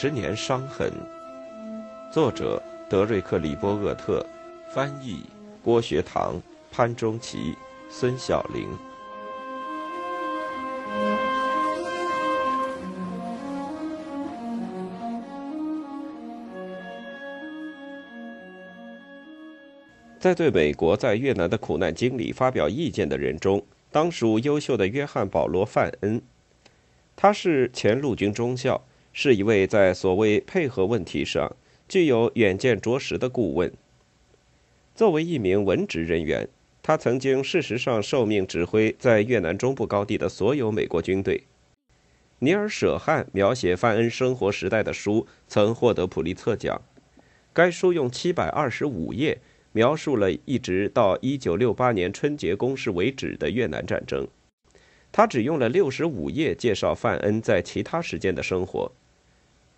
十年伤痕，作者德瑞克·里波厄特，翻译郭学堂、潘中奇、孙晓玲。在对美国在越南的苦难经历发表意见的人中，当属优秀的约翰·保罗·范恩。他是前陆军中校。是一位在所谓配合问题上具有远见卓识的顾问。作为一名文职人员，他曾经事实上受命指挥在越南中部高地的所有美国军队。尼尔·舍汉描写范恩生活时代的书曾获得普利策奖。该书用七百二十五页描述了一直到一九六八年春节攻势为止的越南战争。他只用了六十五页介绍范恩在其他时间的生活。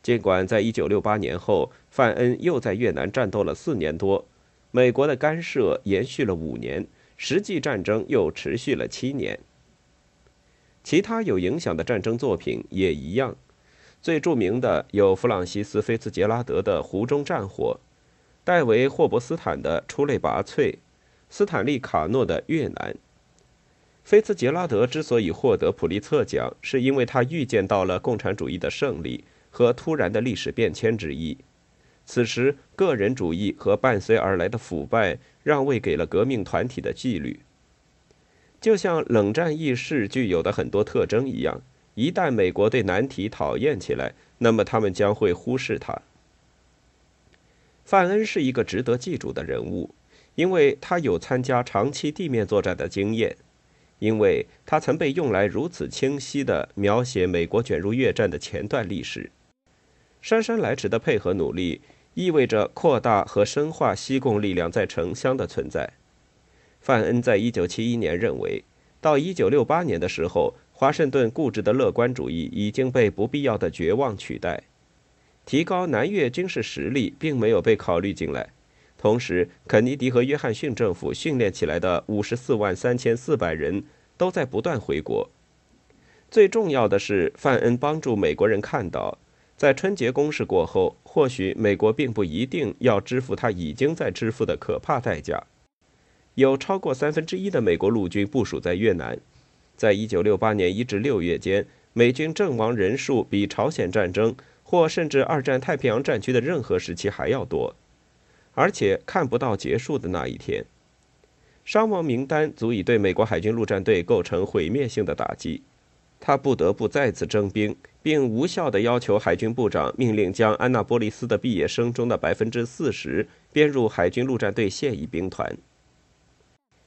尽管在1968年后，范恩又在越南战斗了四年多，美国的干涉延续了五年，实际战争又持续了七年。其他有影响的战争作品也一样，最著名的有弗朗西斯·菲茨杰拉德的《湖中战火》，戴维·霍伯斯坦的《出类拔萃》，斯坦利·卡诺的《越南》。菲茨杰拉德之所以获得普利策奖，是因为他预见到了共产主义的胜利。和突然的历史变迁之一。此时，个人主义和伴随而来的腐败让位给了革命团体的纪律。就像冷战意识具有的很多特征一样，一旦美国对难题讨厌起来，那么他们将会忽视它。范恩是一个值得记住的人物，因为他有参加长期地面作战的经验。因为他曾被用来如此清晰地描写美国卷入越战的前段历史。姗姗来迟的配合努力，意味着扩大和深化西贡力量在城乡的存在。范恩在一九七一年认为，到一九六八年的时候，华盛顿固执的乐观主义已经被不必要的绝望取代。提高南越军事实力并没有被考虑进来。同时，肯尼迪和约翰逊政府训练起来的五十四万三千四百人都在不断回国。最重要的是，范恩帮助美国人看到。在春节攻势过后，或许美国并不一定要支付他已经在支付的可怕代价。有超过三分之一的美国陆军部署在越南，在一九六八年一至六月间，美军阵亡人数比朝鲜战争或甚至二战太平洋战区的任何时期还要多，而且看不到结束的那一天。伤亡名单足以对美国海军陆战队构成毁灭性的打击。他不得不再次征兵，并无效地要求海军部长命令将安娜波利斯的毕业生中的百分之四十编入海军陆战队现役兵团。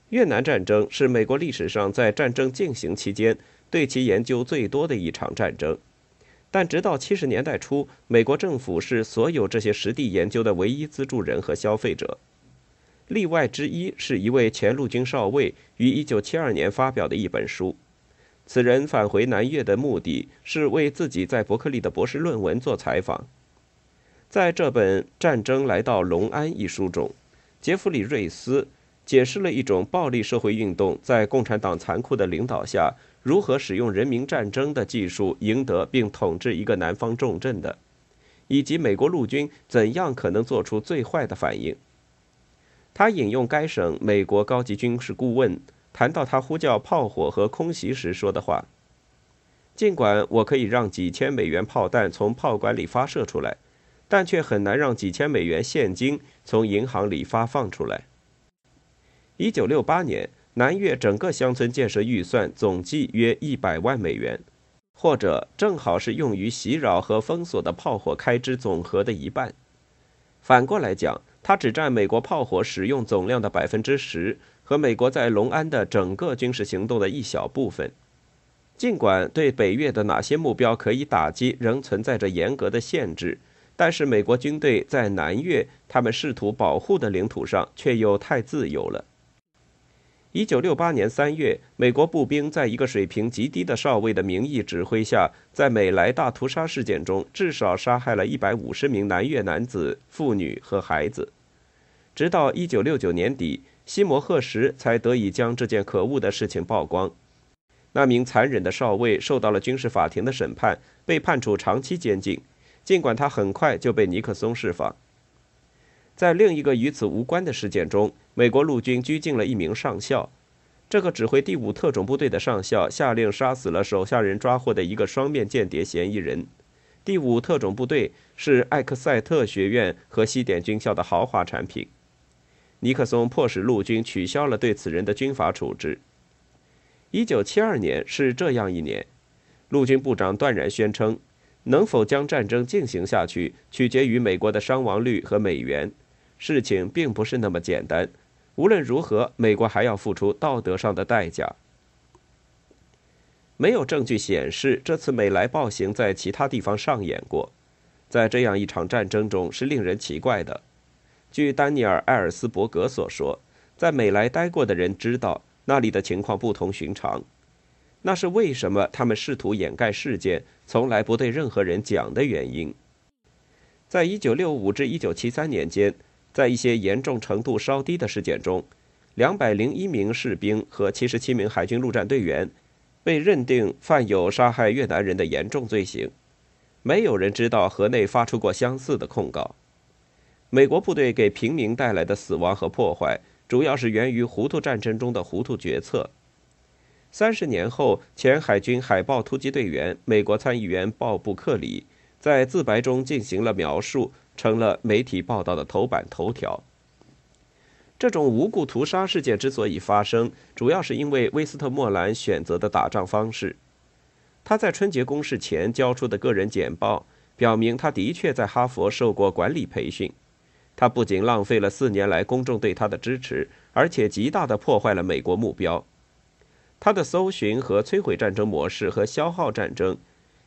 越南战争是美国历史上在战争进行期间对其研究最多的一场战争，但直到七十年代初，美国政府是所有这些实地研究的唯一资助人和消费者。例外之一是一位前陆军少尉于一九七二年发表的一本书。此人返回南越的目的是为自己在伯克利的博士论文做采访。在这本《战争来到隆安》一书中，杰弗里·瑞斯解释了一种暴力社会运动在共产党残酷的领导下如何使用人民战争的技术赢得并统治一个南方重镇的，以及美国陆军怎样可能做出最坏的反应。他引用该省美国高级军事顾问。谈到他呼叫炮火和空袭时说的话，尽管我可以让几千美元炮弹从炮管里发射出来，但却很难让几千美元现金从银行里发放出来。一九六八年，南越整个乡村建设预算总计约一百万美元，或者正好是用于袭扰和封锁的炮火开支总和的一半。反过来讲，它只占美国炮火使用总量的百分之十。和美国在隆安的整个军事行动的一小部分，尽管对北越的哪些目标可以打击仍存在着严格的限制，但是美国军队在南越他们试图保护的领土上却又太自由了。一九六八年三月，美国步兵在一个水平极低的少尉的名义指挥下，在美莱大屠杀事件中至少杀害了一百五十名南越男子、妇女和孩子，直到一九六九年底。西摩赫什才得以将这件可恶的事情曝光。那名残忍的少尉受到了军事法庭的审判，被判处长期监禁，尽管他很快就被尼克松释放。在另一个与此无关的事件中，美国陆军拘禁了一名上校。这个指挥第五特种部队的上校下令杀死了手下人抓获的一个双面间谍嫌疑人。第五特种部队是艾克塞特学院和西点军校的豪华产品。尼克松迫使陆军取消了对此人的军法处置。一九七二年是这样一年，陆军部长断然宣称，能否将战争进行下去，取决于美国的伤亡率和美元。事情并不是那么简单。无论如何，美国还要付出道德上的代价。没有证据显示这次美莱暴行在其他地方上演过。在这样一场战争中，是令人奇怪的。据丹尼尔·艾尔斯伯格所说，在美莱待过的人知道那里的情况不同寻常。那是为什么他们试图掩盖事件，从来不对任何人讲的原因。在1965至1973年间，在一些严重程度稍低的事件中，201名士兵和77名海军陆战队员被认定犯有杀害越南人的严重罪行。没有人知道河内发出过相似的控告。美国部队给平民带来的死亡和破坏，主要是源于糊涂战争中的糊涂决策。三十年后，前海军海豹突击队员、美国参议员鲍布·克里在自白中进行了描述，成了媒体报道的头版头条。这种无故屠杀事件之所以发生，主要是因为威斯特莫兰选择的打仗方式。他在春节攻势前交出的个人简报表明，他的确在哈佛受过管理培训。他不仅浪费了四年来公众对他的支持，而且极大地破坏了美国目标。他的搜寻和摧毁战争模式和消耗战争，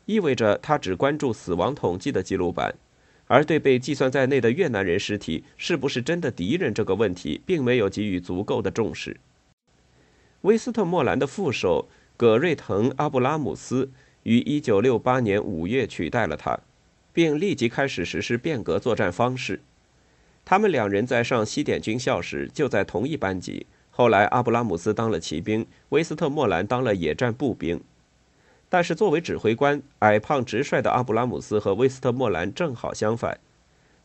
意味着他只关注死亡统计的记录板，而对被计算在内的越南人尸体是不是真的敌人这个问题，并没有给予足够的重视。威斯特莫兰的副手葛瑞腾·阿布拉姆斯于1968年5月取代了他，并立即开始实施变革作战方式。他们两人在上西点军校时就在同一班级。后来，阿布拉姆斯当了骑兵，威斯特莫兰当了野战步兵。但是，作为指挥官，矮胖直率的阿布拉姆斯和威斯特莫兰正好相反。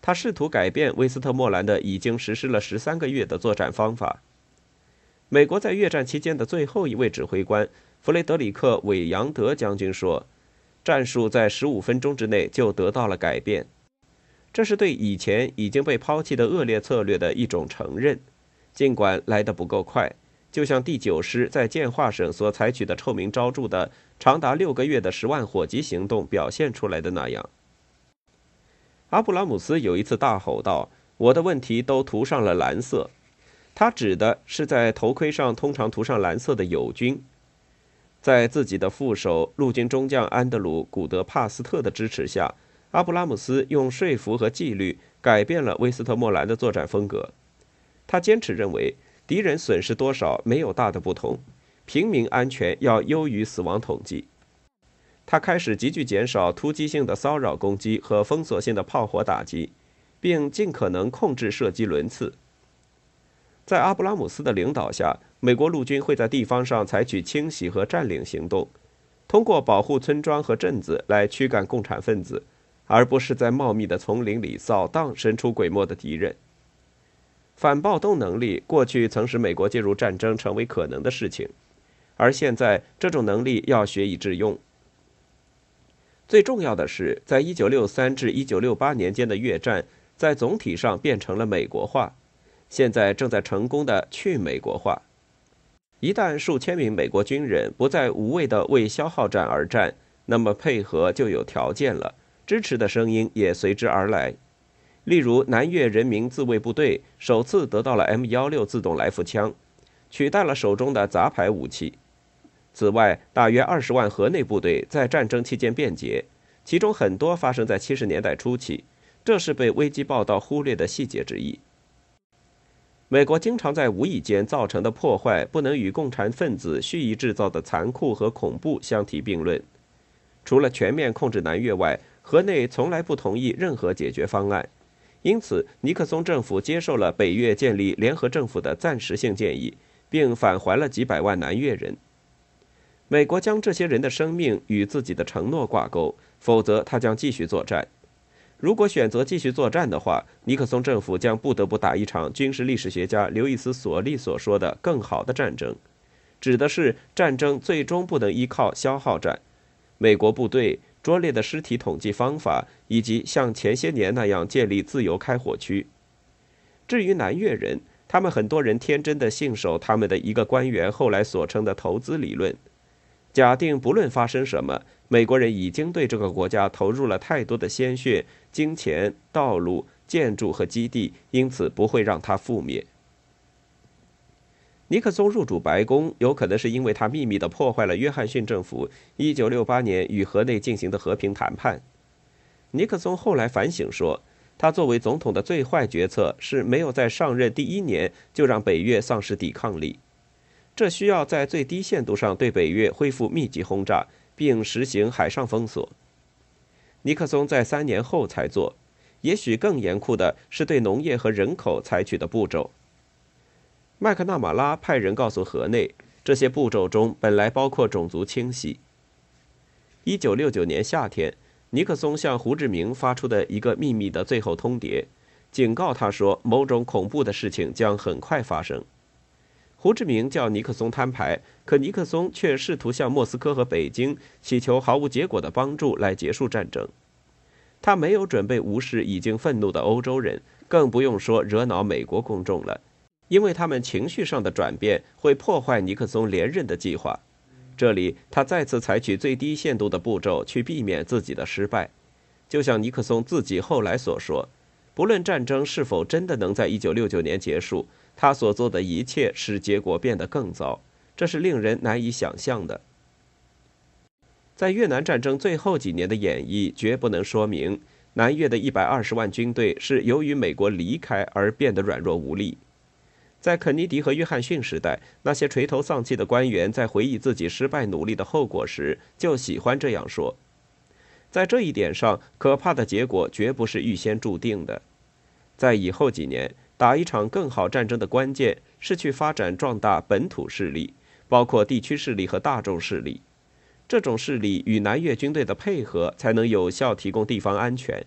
他试图改变威斯特莫兰的已经实施了十三个月的作战方法。美国在越战期间的最后一位指挥官弗雷德里克·韦扬德将军说：“战术在十五分钟之内就得到了改变。”这是对以前已经被抛弃的恶劣策略的一种承认，尽管来得不够快，就像第九师在建化省所采取的臭名昭著的长达六个月的十万火急行动表现出来的那样。阿布拉姆斯有一次大吼道：“我的问题都涂上了蓝色。”他指的是在头盔上通常涂上蓝色的友军。在自己的副手陆军中将安德鲁·古德帕斯特的支持下。阿布拉姆斯用说服和纪律改变了威斯特莫兰的作战风格。他坚持认为，敌人损失多少没有大的不同，平民安全要优于死亡统计。他开始急剧减少突击性的骚扰攻击和封锁性的炮火打击，并尽可能控制射击轮次。在阿布拉姆斯的领导下，美国陆军会在地方上采取清洗和占领行动，通过保护村庄和镇子来驱赶共产分子。而不是在茂密的丛林里扫荡神出鬼没的敌人。反暴动能力过去曾使美国介入战争成为可能的事情，而现在这种能力要学以致用。最重要的是，在1963至1968年间的越战，在总体上变成了美国化，现在正在成功的去美国化。一旦数千名美国军人不再无谓的为消耗战而战，那么配合就有条件了。支持的声音也随之而来，例如南越人民自卫部队首次得到了 M 幺六自动来福枪，取代了手中的杂牌武器。此外，大约二十万河内部队在战争期间变节，其中很多发生在七十年代初期，这是被危机报道忽略的细节之一。美国经常在无意间造成的破坏，不能与共产分子蓄意制造的残酷和恐怖相提并论。除了全面控制南越外，河内从来不同意任何解决方案，因此尼克松政府接受了北越建立联合政府的暂时性建议，并返还了几百万南越人。美国将这些人的生命与自己的承诺挂钩，否则他将继续作战。如果选择继续作战的话，尼克松政府将不得不打一场军事历史学家刘易斯·索利所说的“更好的战争”，指的是战争最终不能依靠消耗战。美国部队拙劣的尸体统计方法，以及像前些年那样建立自由开火区。至于南越人，他们很多人天真的信守他们的一个官员后来所称的投资理论。假定不论发生什么，美国人已经对这个国家投入了太多的鲜血、金钱、道路、建筑和基地，因此不会让它覆灭。尼克松入主白宫，有可能是因为他秘密地破坏了约翰逊政府1968年与河内进行的和平谈判。尼克松后来反省说，他作为总统的最坏决策是没有在上任第一年就让北越丧失抵抗力。这需要在最低限度上对北越恢复密集轰炸，并实行海上封锁。尼克松在三年后才做，也许更严酷的是对农业和人口采取的步骤。麦克纳马拉派人告诉河内，这些步骤中本来包括种族清洗。一九六九年夏天，尼克松向胡志明发出的一个秘密的最后通牒，警告他说，某种恐怖的事情将很快发生。胡志明叫尼克松摊牌，可尼克松却试图向莫斯科和北京祈求毫无结果的帮助来结束战争。他没有准备无视已经愤怒的欧洲人，更不用说惹恼美国公众了，因为他们情绪上的转变会破坏尼克松连任的计划。这里，他再次采取最低限度的步骤去避免自己的失败，就像尼克松自己后来所说：“不论战争是否真的能在1969年结束。”他所做的一切使结果变得更糟，这是令人难以想象的。在越南战争最后几年的演绎，绝不能说明南越的一百二十万军队是由于美国离开而变得软弱无力。在肯尼迪和约翰逊时代，那些垂头丧气的官员在回忆自己失败努力的后果时，就喜欢这样说。在这一点上，可怕的结果绝不是预先注定的。在以后几年。打一场更好战争的关键是去发展壮大本土势力，包括地区势力和大众势力。这种势力与南越军队的配合，才能有效提供地方安全。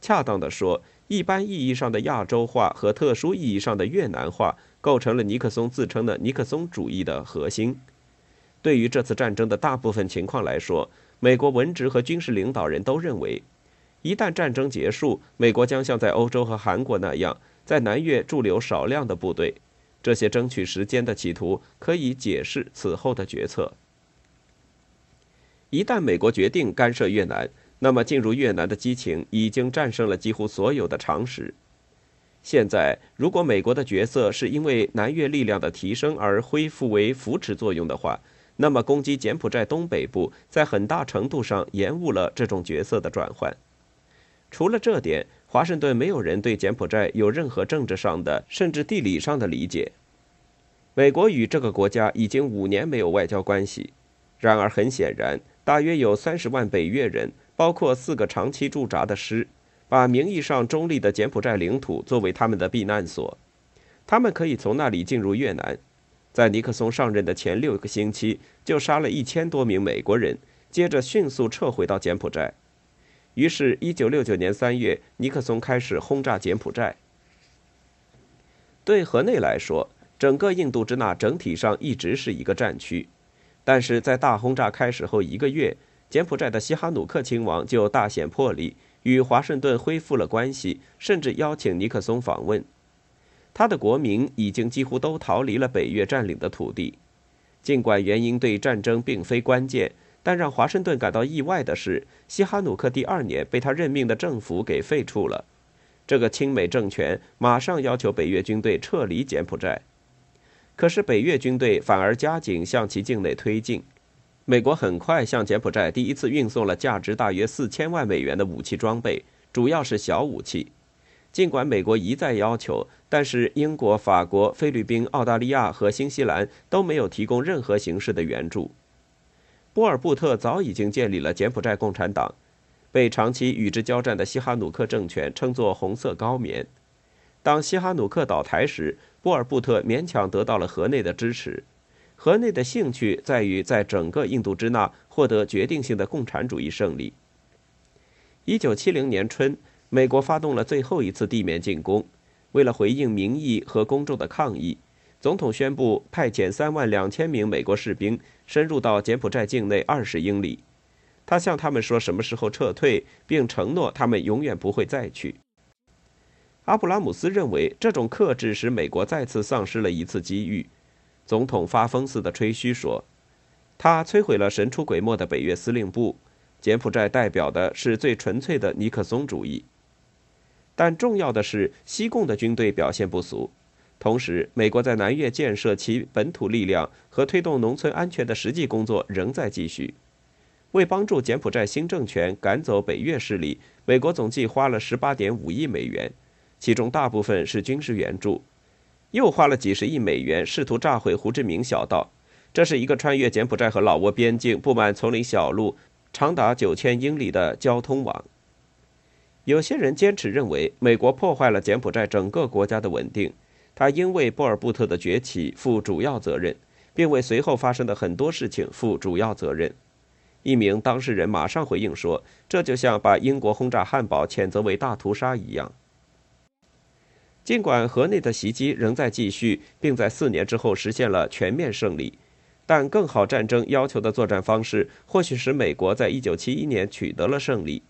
恰当的说，一般意义上的亚洲化和特殊意义上的越南化，构成了尼克松自称的尼克松主义的核心。对于这次战争的大部分情况来说，美国文职和军事领导人都认为，一旦战争结束，美国将像在欧洲和韩国那样。在南越驻留少量的部队，这些争取时间的企图可以解释此后的决策。一旦美国决定干涉越南，那么进入越南的激情已经战胜了几乎所有的常识。现在，如果美国的角色是因为南越力量的提升而恢复为扶持作用的话，那么攻击柬埔寨东北部在很大程度上延误了这种角色的转换。除了这点。华盛顿没有人对柬埔寨有任何政治上的，甚至地理上的理解。美国与这个国家已经五年没有外交关系。然而，很显然，大约有三十万北越人，包括四个长期驻扎的师，把名义上中立的柬埔寨领土作为他们的避难所。他们可以从那里进入越南。在尼克松上任的前六个星期，就杀了一千多名美国人，接着迅速撤回到柬埔寨。于是，一九六九年三月，尼克松开始轰炸柬埔寨。对河内来说，整个印度支那整体上一直是一个战区。但是在大轰炸开始后一个月，柬埔寨的西哈努克亲王就大显魄力，与华盛顿恢复了关系，甚至邀请尼克松访问。他的国民已经几乎都逃离了北越占领的土地。尽管原因对战争并非关键。但让华盛顿感到意外的是，西哈努克第二年被他任命的政府给废除了。这个亲美政权马上要求北越军队撤离柬埔寨，可是北越军队反而加紧向其境内推进。美国很快向柬埔寨第一次运送了价值大约四千万美元的武器装备，主要是小武器。尽管美国一再要求，但是英国、法国、菲律宾、澳大利亚和新西兰都没有提供任何形式的援助。波尔布特早已经建立了柬埔寨共产党，被长期与之交战的西哈努克政权称作“红色高棉”。当西哈努克倒台时，波尔布特勉强得到了河内的支持。河内的兴趣在于在整个印度支那获得决定性的共产主义胜利。一九七零年春，美国发动了最后一次地面进攻。为了回应民意和公众的抗议，总统宣布派遣三万两千名美国士兵深入到柬埔寨境内二十英里。他向他们说什么时候撤退，并承诺他们永远不会再去。阿布拉姆斯认为，这种克制使美国再次丧失了一次机遇。总统发疯似的吹嘘说：“他摧毁了神出鬼没的北约司令部。柬埔寨代表的是最纯粹的尼克松主义。”但重要的是，西贡的军队表现不俗。同时，美国在南越建设其本土力量和推动农村安全的实际工作仍在继续。为帮助柬埔寨新政权赶走北越势力，美国总计花了18.5亿美元，其中大部分是军事援助，又花了几十亿美元试图炸毁胡志明小道。这是一个穿越柬埔寨和老挝边境、布满丛林小路、长达9000英里的交通网。有些人坚持认为，美国破坏了柬埔寨整个国家的稳定，他应为波尔布特的崛起负主要责任，并为随后发生的很多事情负主要责任。一名当事人马上回应说：“这就像把英国轰炸汉堡谴责为大屠杀一样。”尽管河内的袭击仍在继续，并在四年之后实现了全面胜利，但更好战争要求的作战方式或许使美国在1971年取得了胜利。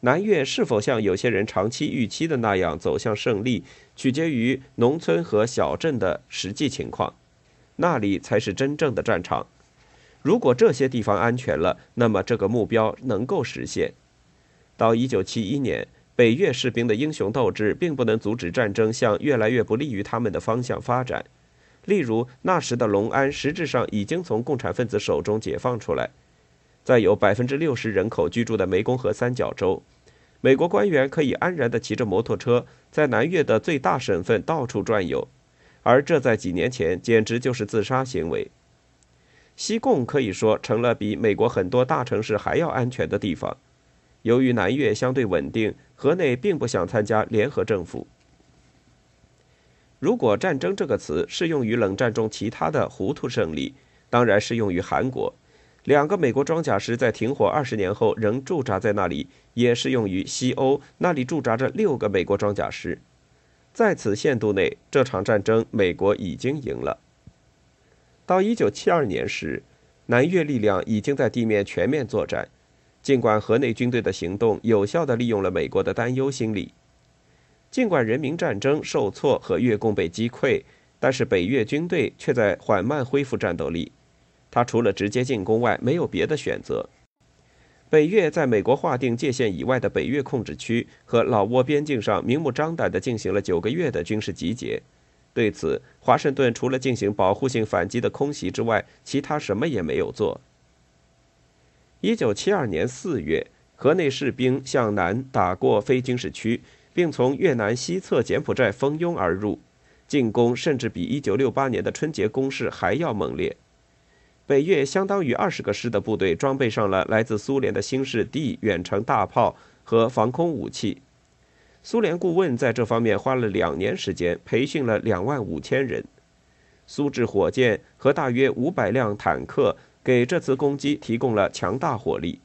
南越是否像有些人长期预期的那样走向胜利，取决于农村和小镇的实际情况，那里才是真正的战场。如果这些地方安全了，那么这个目标能够实现。到1971年，北越士兵的英雄斗志并不能阻止战争向越来越不利于他们的方向发展。例如，那时的隆安实质上已经从共产分子手中解放出来，在有百分之六十人口居住的湄公河三角洲。美国官员可以安然地骑着摩托车在南越的最大省份到处转悠，而这在几年前简直就是自杀行为。西贡可以说成了比美国很多大城市还要安全的地方。由于南越相对稳定，河内并不想参加联合政府。如果“战争”这个词适用于冷战中其他的糊涂胜利，当然适用于韩国。两个美国装甲师在停火二十年后仍驻扎在那里，也适用于西欧，那里驻扎着六个美国装甲师。在此限度内，这场战争美国已经赢了。到一九七二年时，南越力量已经在地面全面作战，尽管河内军队的行动有效地利用了美国的担忧心理。尽管人民战争受挫和越共被击溃，但是北越军队却在缓慢恢复战斗力。他除了直接进攻外，没有别的选择。北越在美国划定界限以外的北越控制区和老挝边境上明目张胆地进行了九个月的军事集结。对此，华盛顿除了进行保护性反击的空袭之外，其他什么也没有做。一九七二年四月，河内士兵向南打过非军事区，并从越南西侧柬埔寨蜂拥而入，进攻甚至比一九六八年的春节攻势还要猛烈。北越相当于二十个师的部队装备上了来自苏联的新式 D 远程大炮和防空武器。苏联顾问在这方面花了两年时间，培训了两万五千人。苏制火箭和大约五百辆坦克给这次攻击提供了强大火力。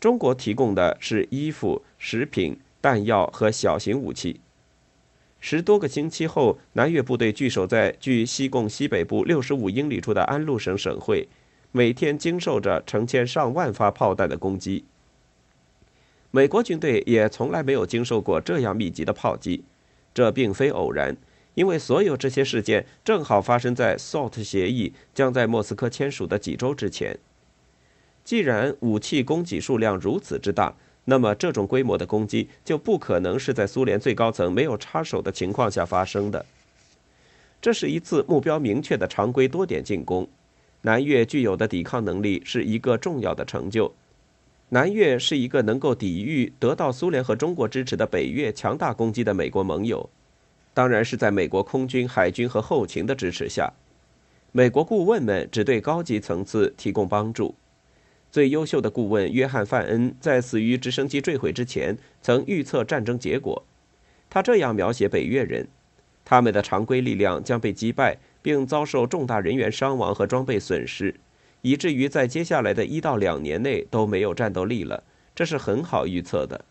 中国提供的是衣服、食品、弹药和小型武器。十多个星期后，南越部队据守在距西贡西北部六十五英里处的安陆省省会，每天经受着成千上万发炮弹的攻击。美国军队也从来没有经受过这样密集的炮击，这并非偶然，因为所有这些事件正好发生在 SALT 协议将在莫斯科签署的几周之前。既然武器供给数量如此之大，那么，这种规模的攻击就不可能是在苏联最高层没有插手的情况下发生的。这是一次目标明确的常规多点进攻。南越具有的抵抗能力是一个重要的成就。南越是一个能够抵御得到苏联和中国支持的北越强大攻击的美国盟友，当然是在美国空军、海军和后勤的支持下。美国顾问们只对高级层次提供帮助。最优秀的顾问约翰·范恩在死于直升机坠毁之前，曾预测战争结果。他这样描写北越人：他们的常规力量将被击败，并遭受重大人员伤亡和装备损失，以至于在接下来的一到两年内都没有战斗力了。这是很好预测的。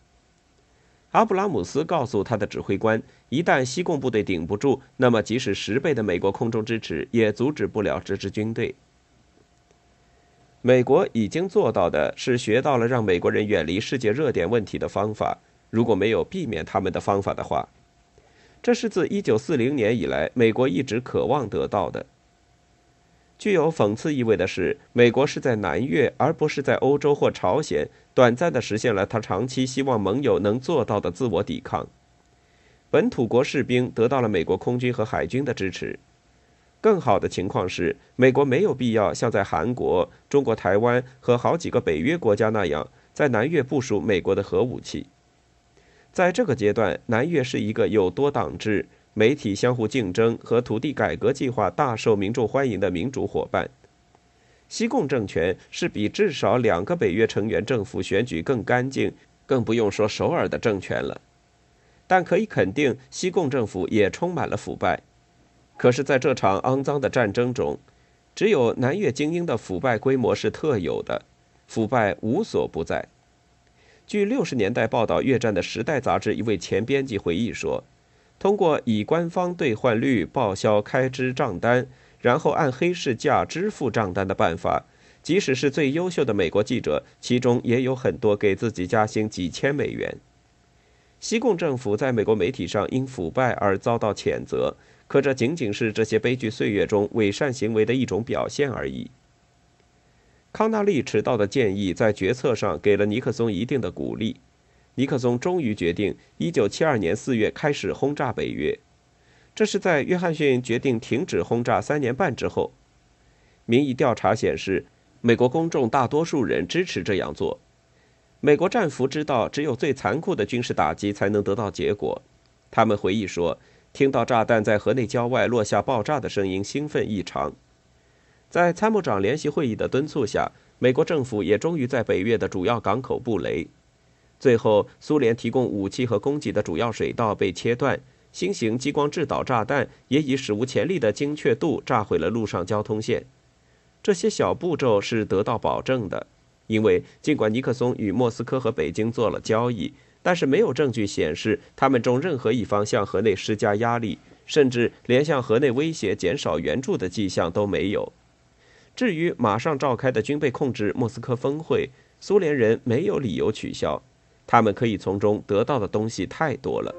阿布拉姆斯告诉他的指挥官，一旦西贡部队顶不住，那么即使十倍的美国空中支持也阻止不了这支军队。美国已经做到的是学到了让美国人远离世界热点问题的方法。如果没有避免他们的方法的话，这是自1940年以来美国一直渴望得到的。具有讽刺意味的是，美国是在南越，而不是在欧洲或朝鲜，短暂地实现了他长期希望盟友能做到的自我抵抗。本土国士兵得到了美国空军和海军的支持。更好的情况是，美国没有必要像在韩国、中国台湾和好几个北约国家那样，在南越部署美国的核武器。在这个阶段，南越是一个有多党制、媒体相互竞争和土地改革计划大受民众欢迎的民主伙伴。西贡政权是比至少两个北约成员政府选举更干净，更不用说首尔的政权了。但可以肯定，西贡政府也充满了腐败。可是，在这场肮脏的战争中，只有南越精英的腐败规模是特有的，腐败无所不在。据六十年代报道越战的《时代》杂志一位前编辑回忆说，通过以官方兑换率报销开支账单，然后按黑市价支付账单的办法，即使是最优秀的美国记者，其中也有很多给自己加薪几千美元。西贡政府在美国媒体上因腐败而遭到谴责。可这仅仅是这些悲剧岁月中伪善行为的一种表现而已。康纳利迟到的建议在决策上给了尼克松一定的鼓励，尼克松终于决定1972年4月开始轰炸北约。这是在约翰逊决定停止轰炸三年半之后。民意调查显示，美国公众大多数人支持这样做。美国战俘知道，只有最残酷的军事打击才能得到结果。他们回忆说。听到炸弹在河内郊外落下爆炸的声音，兴奋异常。在参谋长联席会议的敦促下，美国政府也终于在北越的主要港口布雷。最后，苏联提供武器和供给的主要水道被切断，新型激光制导炸弹也以史无前例的精确度炸毁了陆上交通线。这些小步骤是得到保证的，因为尽管尼克松与莫斯科和北京做了交易。但是没有证据显示他们中任何一方向河内施加压力，甚至连向河内威胁减少援助的迹象都没有。至于马上召开的军备控制莫斯科峰会，苏联人没有理由取消，他们可以从中得到的东西太多了。